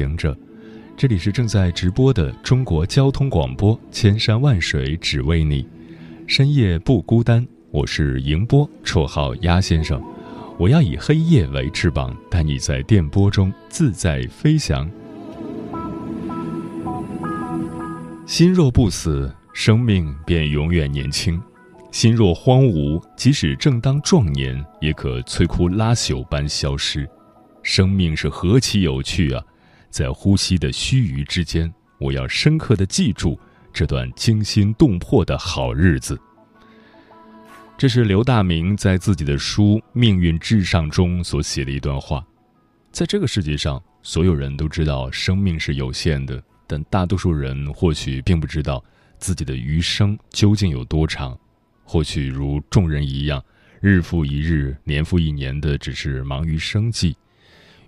行者，这里是正在直播的中国交通广播，千山万水只为你，深夜不孤单。我是迎波，绰号鸭先生。我要以黑夜为翅膀，带你在电波中自在飞翔。心若不死，生命便永远年轻；心若荒芜，即使正当壮年，也可摧枯拉朽般消失。生命是何其有趣啊！在呼吸的须臾之间，我要深刻的记住这段惊心动魄的好日子。这是刘大明在自己的书《命运至上》中所写的一段话。在这个世界上，所有人都知道生命是有限的，但大多数人或许并不知道自己的余生究竟有多长。或许如众人一样，日复一日、年复一年的，只是忙于生计。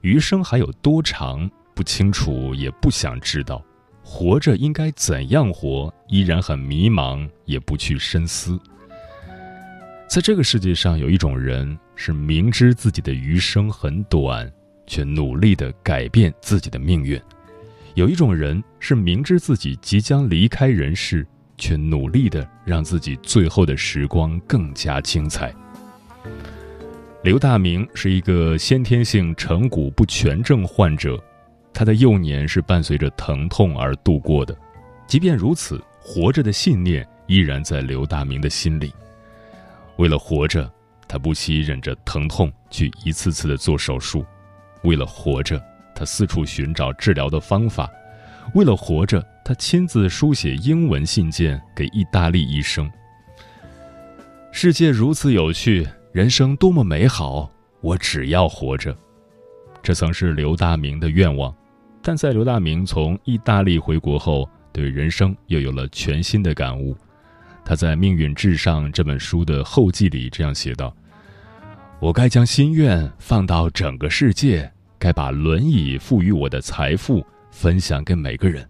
余生还有多长？不清楚，也不想知道。活着应该怎样活？依然很迷茫，也不去深思。在这个世界上，有一种人是明知自己的余生很短，却努力的改变自己的命运；有一种人是明知自己即将离开人世，却努力的让自己最后的时光更加精彩。刘大明是一个先天性成骨不全症患者，他的幼年是伴随着疼痛而度过的。即便如此，活着的信念依然在刘大明的心里。为了活着，他不惜忍着疼痛去一次次的做手术；为了活着，他四处寻找治疗的方法；为了活着，他亲自书写英文信件给意大利医生。世界如此有趣。人生多么美好！我只要活着，这曾是刘大明的愿望。但在刘大明从意大利回国后，对人生又有了全新的感悟。他在《命运至上》这本书的后记里这样写道：“我该将心愿放到整个世界，该把轮椅赋予我的财富分享给每个人。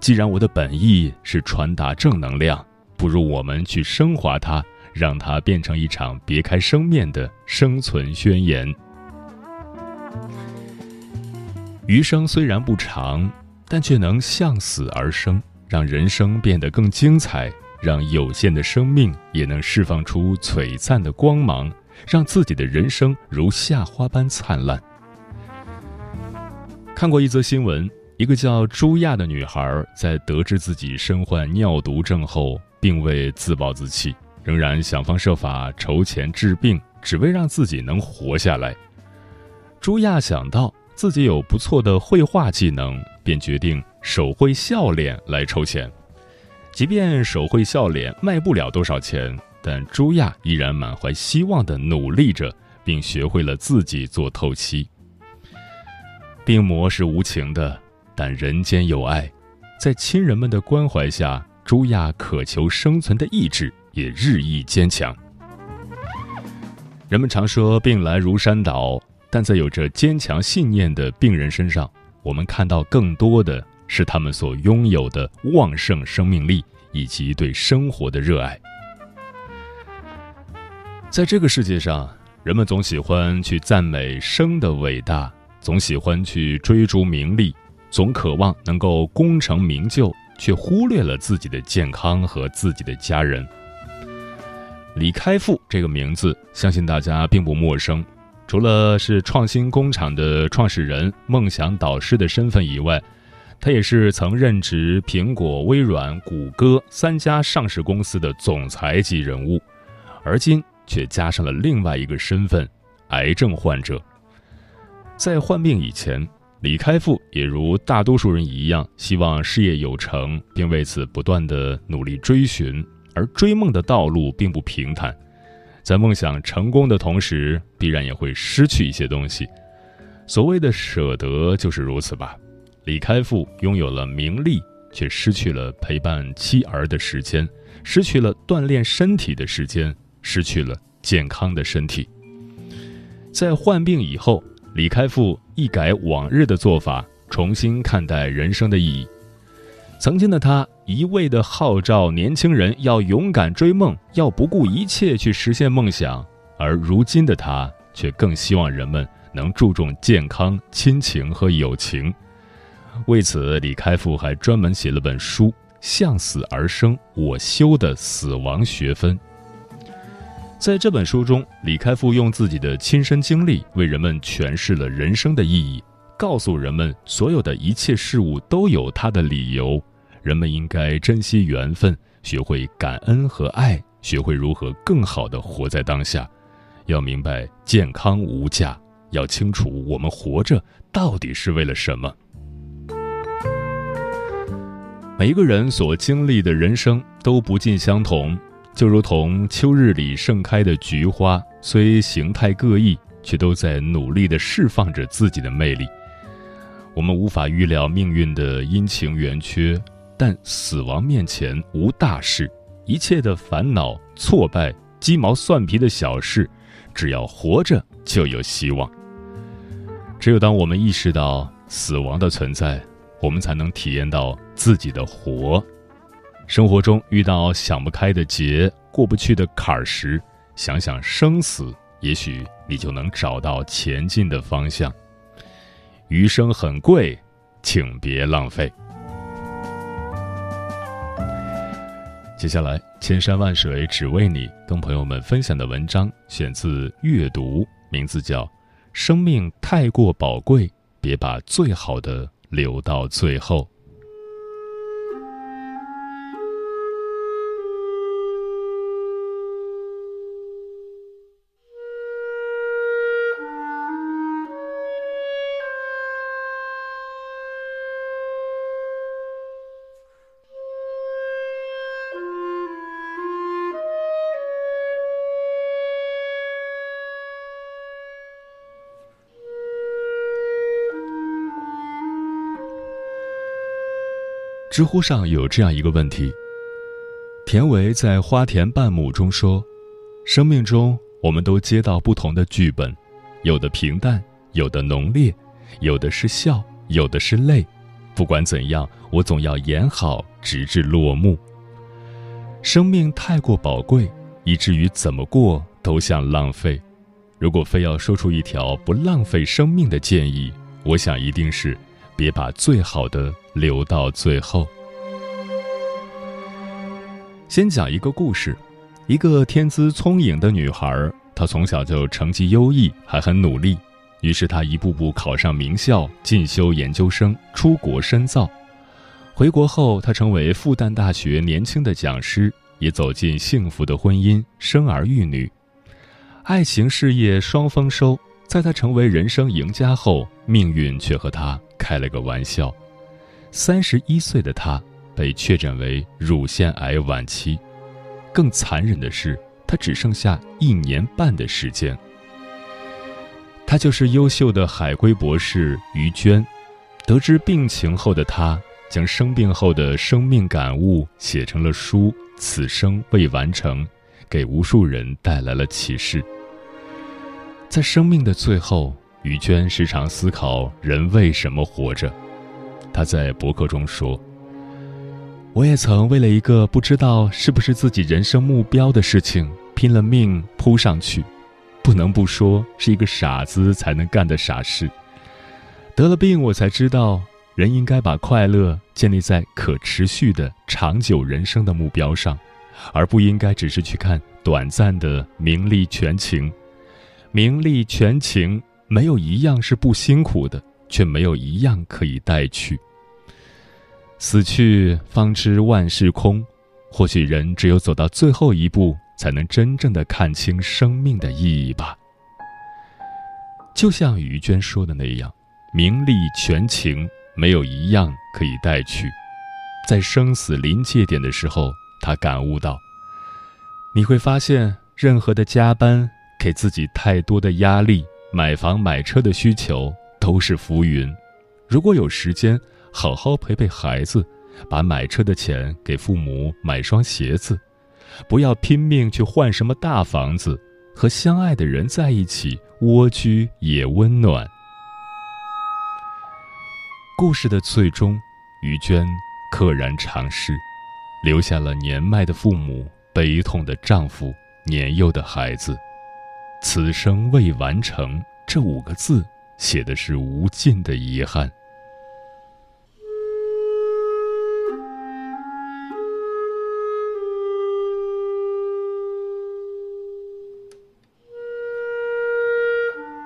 既然我的本意是传达正能量，不如我们去升华它。”让它变成一场别开生面的生存宣言。余生虽然不长，但却能向死而生，让人生变得更精彩，让有限的生命也能释放出璀璨的光芒，让自己的人生如夏花般灿烂。看过一则新闻，一个叫朱亚的女孩在得知自己身患尿毒症后，并未自暴自弃。仍然想方设法筹钱治病，只为让自己能活下来。朱亚想到自己有不错的绘画技能，便决定手绘笑脸来筹钱。即便手绘笑脸卖不了多少钱，但朱亚依然满怀希望地努力着，并学会了自己做透漆。病魔是无情的，但人间有爱，在亲人们的关怀下，朱亚渴求生存的意志。也日益坚强。人们常说病来如山倒，但在有着坚强信念的病人身上，我们看到更多的是他们所拥有的旺盛生命力以及对生活的热爱。在这个世界上，人们总喜欢去赞美生的伟大，总喜欢去追逐名利，总渴望能够功成名就，却忽略了自己的健康和自己的家人。李开复这个名字，相信大家并不陌生。除了是创新工厂的创始人、梦想导师的身份以外，他也是曾任职苹果、微软、谷歌三家上市公司的总裁级人物。而今却加上了另外一个身份——癌症患者。在患病以前，李开复也如大多数人一样，希望事业有成，并为此不断的努力追寻。而追梦的道路并不平坦，在梦想成功的同时，必然也会失去一些东西。所谓的舍得就是如此吧。李开复拥有了名利，却失去了陪伴妻儿的时间，失去了锻炼身体的时间，失去了健康的身体。在患病以后，李开复一改往日的做法，重新看待人生的意义。曾经的他一味地号召年轻人要勇敢追梦，要不顾一切去实现梦想，而如今的他却更希望人们能注重健康、亲情和友情。为此，李开复还专门写了本书《向死而生：我修的死亡学分》。在这本书中，李开复用自己的亲身经历为人们诠释了人生的意义，告诉人们所有的一切事物都有它的理由，人们应该珍惜缘分，学会感恩和爱，学会如何更好的活在当下，要明白健康无价，要清楚我们活着到底是为了什么。每一个人所经历的人生都不尽相同。就如同秋日里盛开的菊花，虽形态各异，却都在努力地释放着自己的魅力。我们无法预料命运的阴晴圆缺，但死亡面前无大事，一切的烦恼、挫败、鸡毛蒜皮的小事，只要活着就有希望。只有当我们意识到死亡的存在，我们才能体验到自己的活。生活中遇到想不开的结、过不去的坎儿时，想想生死，也许你就能找到前进的方向。余生很贵，请别浪费。接下来，千山万水只为你，跟朋友们分享的文章选自《阅读》，名字叫《生命太过宝贵，别把最好的留到最后》。知乎上有这样一个问题：田维在《花田半亩》中说，生命中我们都接到不同的剧本，有的平淡，有的浓烈，有的是笑，有的是泪。不管怎样，我总要演好，直至落幕。生命太过宝贵，以至于怎么过都像浪费。如果非要说出一条不浪费生命的建议，我想一定是。别把最好的留到最后。先讲一个故事：一个天资聪颖的女孩，她从小就成绩优异，还很努力。于是她一步步考上名校，进修研究生，出国深造。回国后，她成为复旦大学年轻的讲师，也走进幸福的婚姻，生儿育女，爱情事业双丰收。在她成为人生赢家后，命运却和她。开了个玩笑，三十一岁的他被确诊为乳腺癌晚期，更残忍的是，他只剩下一年半的时间。他就是优秀的海归博士于娟。得知病情后的她，将生病后的生命感悟写成了书《此生未完成》，给无数人带来了启示。在生命的最后。于娟时常思考人为什么活着。她在博客中说：“我也曾为了一个不知道是不是自己人生目标的事情，拼了命扑上去，不能不说是一个傻子才能干的傻事。得了病，我才知道人应该把快乐建立在可持续的长久人生的目标上，而不应该只是去看短暂的名利权情，名利权情。”没有一样是不辛苦的，却没有一样可以带去。死去方知万事空，或许人只有走到最后一步，才能真正的看清生命的意义吧。就像于娟说的那样，名利权情没有一样可以带去。在生死临界点的时候，他感悟到，你会发现，任何的加班给自己太多的压力。买房买车的需求都是浮云。如果有时间，好好陪陪孩子，把买车的钱给父母买双鞋子，不要拼命去换什么大房子，和相爱的人在一起，蜗居也温暖。故事的最终，于娟溘然长逝，留下了年迈的父母、悲痛的丈夫、年幼的孩子。此生未完成这五个字，写的是无尽的遗憾。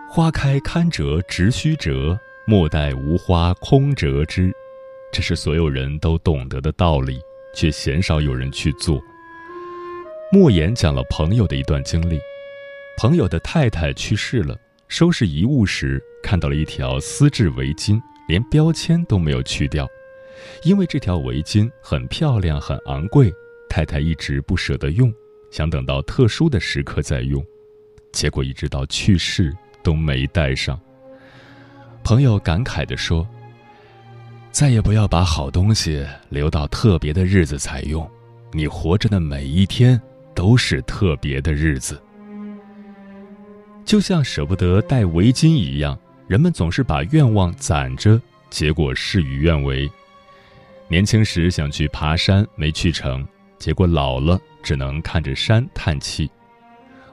花开堪折直须折，莫待无花空折枝。这是所有人都懂得的道理，却鲜少有人去做。莫言讲了朋友的一段经历：朋友的太太去世了，收拾遗物时看到了一条丝质围巾，连标签都没有去掉，因为这条围巾很漂亮、很昂贵，太太一直不舍得用，想等到特殊的时刻再用，结果一直到去世。都没带上。朋友感慨地说：“再也不要把好东西留到特别的日子才用，你活着的每一天都是特别的日子。”就像舍不得戴围巾一样，人们总是把愿望攒着，结果事与愿违。年轻时想去爬山没去成，结果老了只能看着山叹气。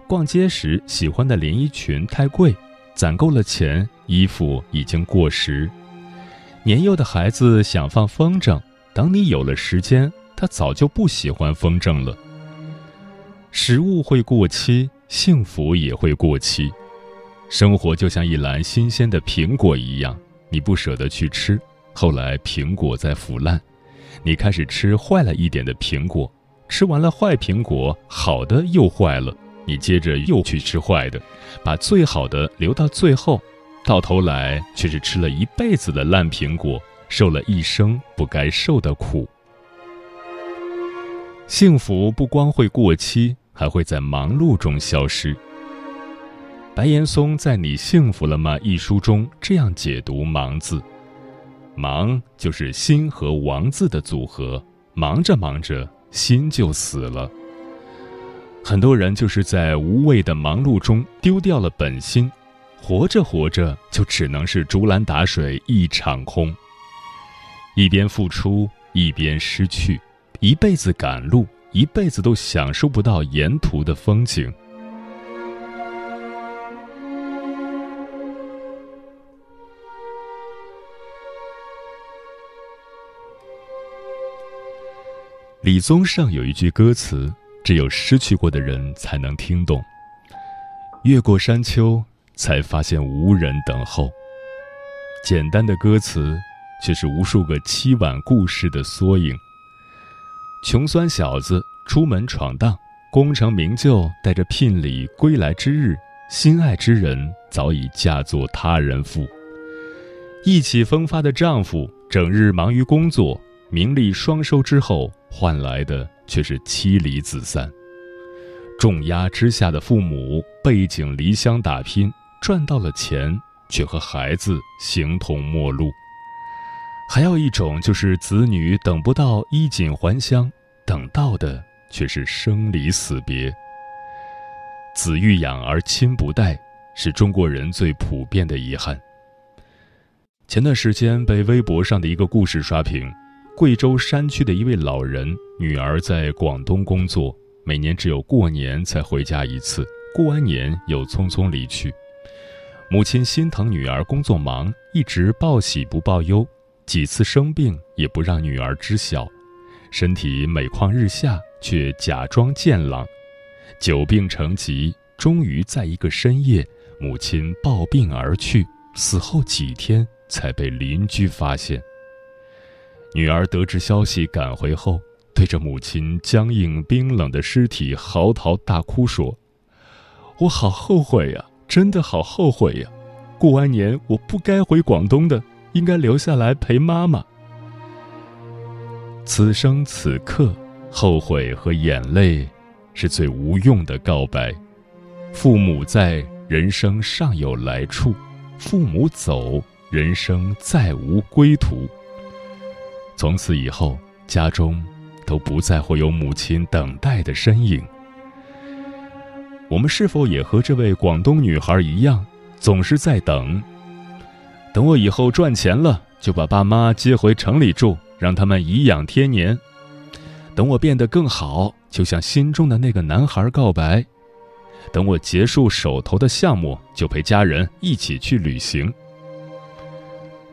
逛街时喜欢的连衣裙太贵，攒够了钱，衣服已经过时。年幼的孩子想放风筝，等你有了时间，他早就不喜欢风筝了。食物会过期，幸福也会过期。生活就像一篮新鲜的苹果一样，你不舍得去吃，后来苹果在腐烂，你开始吃坏了一点的苹果，吃完了坏苹果，好的又坏了。你接着又去吃坏的，把最好的留到最后，到头来却是吃了一辈子的烂苹果，受了一生不该受的苦。幸福不光会过期，还会在忙碌中消失。白岩松在《你幸福了吗》一书中这样解读“忙”字：“忙就是心和王字的组合，忙着忙着，心就死了。”很多人就是在无谓的忙碌中丢掉了本心，活着活着就只能是竹篮打水一场空。一边付出一边失去，一辈子赶路，一辈子都享受不到沿途的风景。李宗盛有一句歌词。只有失去过的人才能听懂。越过山丘，才发现无人等候。简单的歌词，却是无数个凄婉故事的缩影。穷酸小子出门闯荡，功成名就，带着聘礼归来之日，心爱之人早已嫁作他人妇。意气风发的丈夫，整日忙于工作，名利双收之后，换来的。却是妻离子散，重压之下的父母背井离乡打拼，赚到了钱，却和孩子形同陌路。还有一种就是子女等不到衣锦还乡，等到的却是生离死别。子欲养而亲不待，是中国人最普遍的遗憾。前段时间被微博上的一个故事刷屏。贵州山区的一位老人，女儿在广东工作，每年只有过年才回家一次，过完年又匆匆离去。母亲心疼女儿工作忙，一直报喜不报忧，几次生病也不让女儿知晓，身体每况日下却假装健朗，久病成疾，终于在一个深夜，母亲暴病而去，死后几天才被邻居发现。女儿得知消息赶回后，对着母亲僵硬冰冷的尸体嚎啕大哭说：“我好后悔呀，真的好后悔呀！过完年我不该回广东的，应该留下来陪妈妈。”此生此刻，后悔和眼泪是最无用的告白。父母在，人生尚有来处；父母走，人生再无归途。从此以后，家中都不再会有母亲等待的身影。我们是否也和这位广东女孩一样，总是在等？等我以后赚钱了，就把爸妈接回城里住，让他们颐养天年。等我变得更好，就向心中的那个男孩告白。等我结束手头的项目，就陪家人一起去旅行。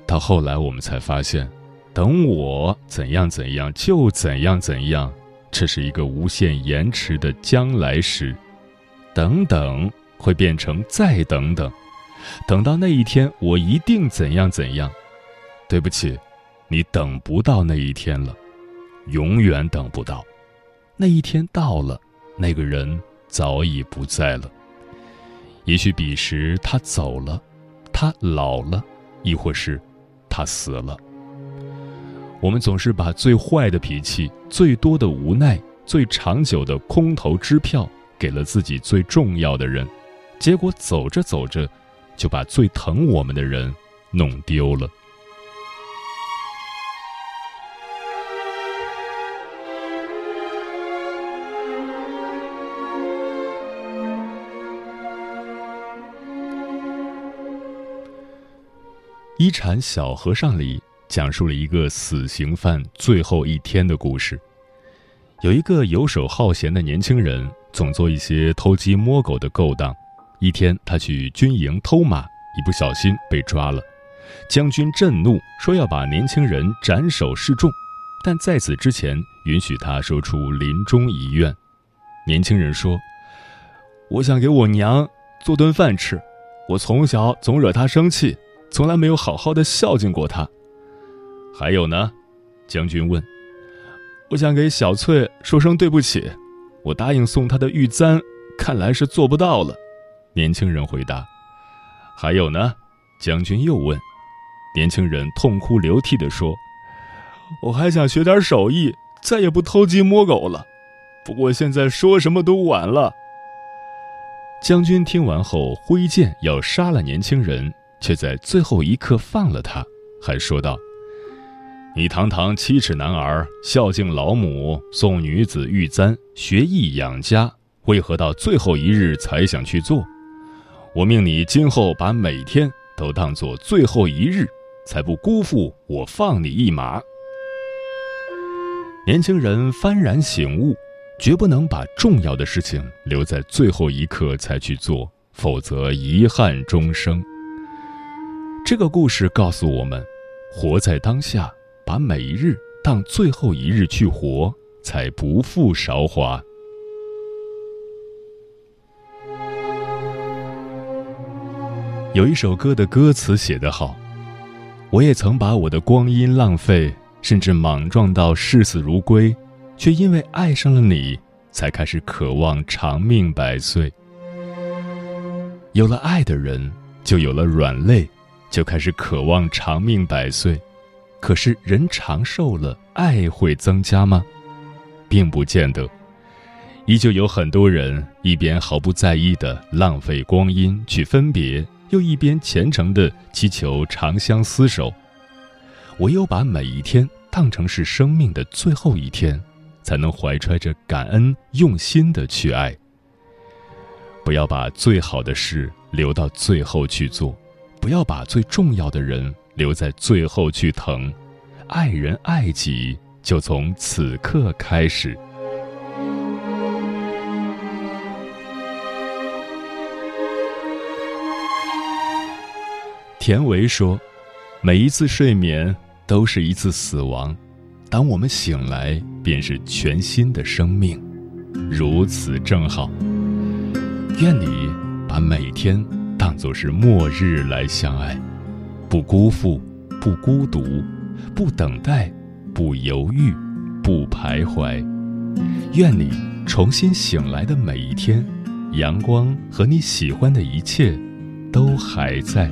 到后来，我们才发现，等我怎样怎样就怎样怎样，这是一个无限延迟的将来时。等等，会变成再等等，等到那一天，我一定怎样怎样。对不起，你等不到那一天了，永远等不到。那一天到了，那个人。早已不在了。也许彼时他走了，他老了，亦或是他死了。我们总是把最坏的脾气、最多的无奈、最长久的空头支票给了自己最重要的人，结果走着走着，就把最疼我们的人弄丢了。《一禅小和尚》里讲述了一个死刑犯最后一天的故事。有一个游手好闲的年轻人，总做一些偷鸡摸狗的勾当。一天，他去军营偷马，一不小心被抓了。将军震怒，说要把年轻人斩首示众，但在此之前，允许他说出临终遗愿。年轻人说：“我想给我娘做顿饭吃，我从小总惹她生气。”从来没有好好的孝敬过她。还有呢，将军问：“我想给小翠说声对不起，我答应送她的玉簪，看来是做不到了。”年轻人回答：“还有呢。”将军又问：“年轻人痛哭流涕地说：‘我还想学点手艺，再也不偷鸡摸狗了。不过现在说什么都晚了。’”将军听完后挥剑要杀了年轻人。却在最后一刻放了他，还说道：“你堂堂七尺男儿，孝敬老母，送女子玉簪，学艺养家，为何到最后一日才想去做？我命你今后把每天都当做最后一日，才不辜负我放你一马。”年轻人幡然醒悟，绝不能把重要的事情留在最后一刻才去做，否则遗憾终生。这个故事告诉我们：活在当下，把每一日当最后一日去活，才不负韶华。有一首歌的歌词写得好：“我也曾把我的光阴浪费，甚至莽撞到视死如归，却因为爱上了你，才开始渴望长命百岁。有了爱的人，就有了软肋。”就开始渴望长命百岁，可是人长寿了，爱会增加吗？并不见得。依旧有很多人一边毫不在意的浪费光阴去分别，又一边虔诚的祈求长相厮守。唯有把每一天当成是生命的最后一天，才能怀揣着感恩，用心的去爱。不要把最好的事留到最后去做。不要把最重要的人留在最后去疼，爱人爱己就从此刻开始。田维说：“每一次睡眠都是一次死亡，当我们醒来，便是全新的生命，如此正好。愿你把每天。”当作是末日来相爱，不辜负，不孤独，不等待，不犹豫，不徘徊。愿你重新醒来的每一天，阳光和你喜欢的一切都还在。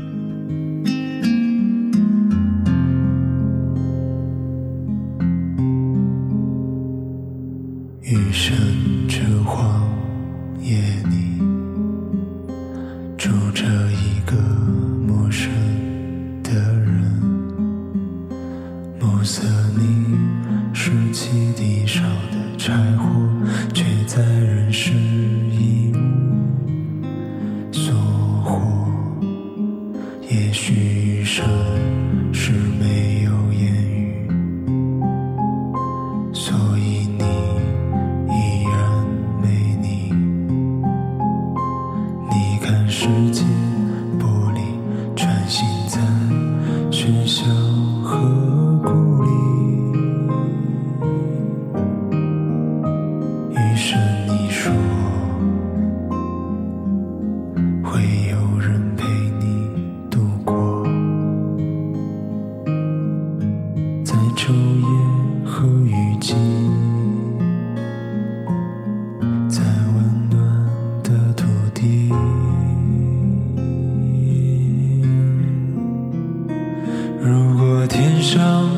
上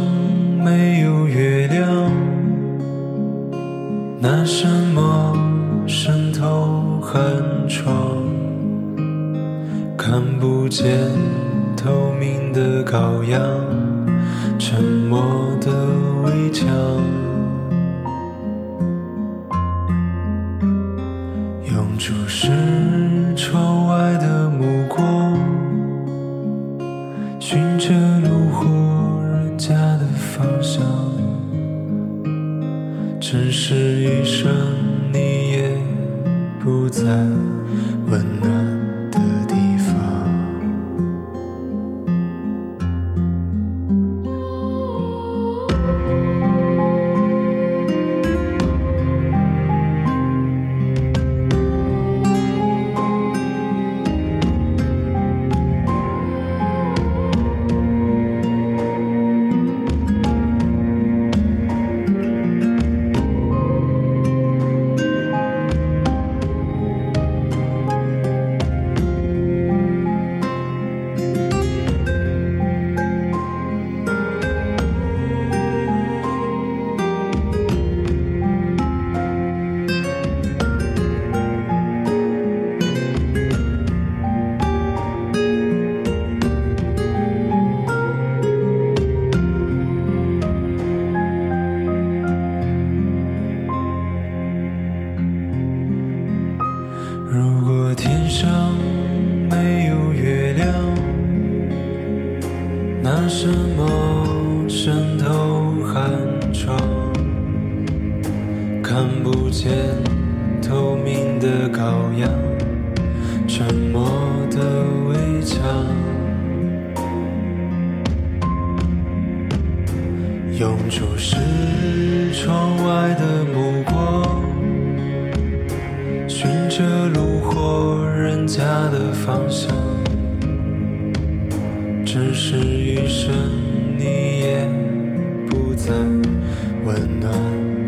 没有月亮，那什么渗透寒窗，看不见透明的羔羊，沉默的围墙。 음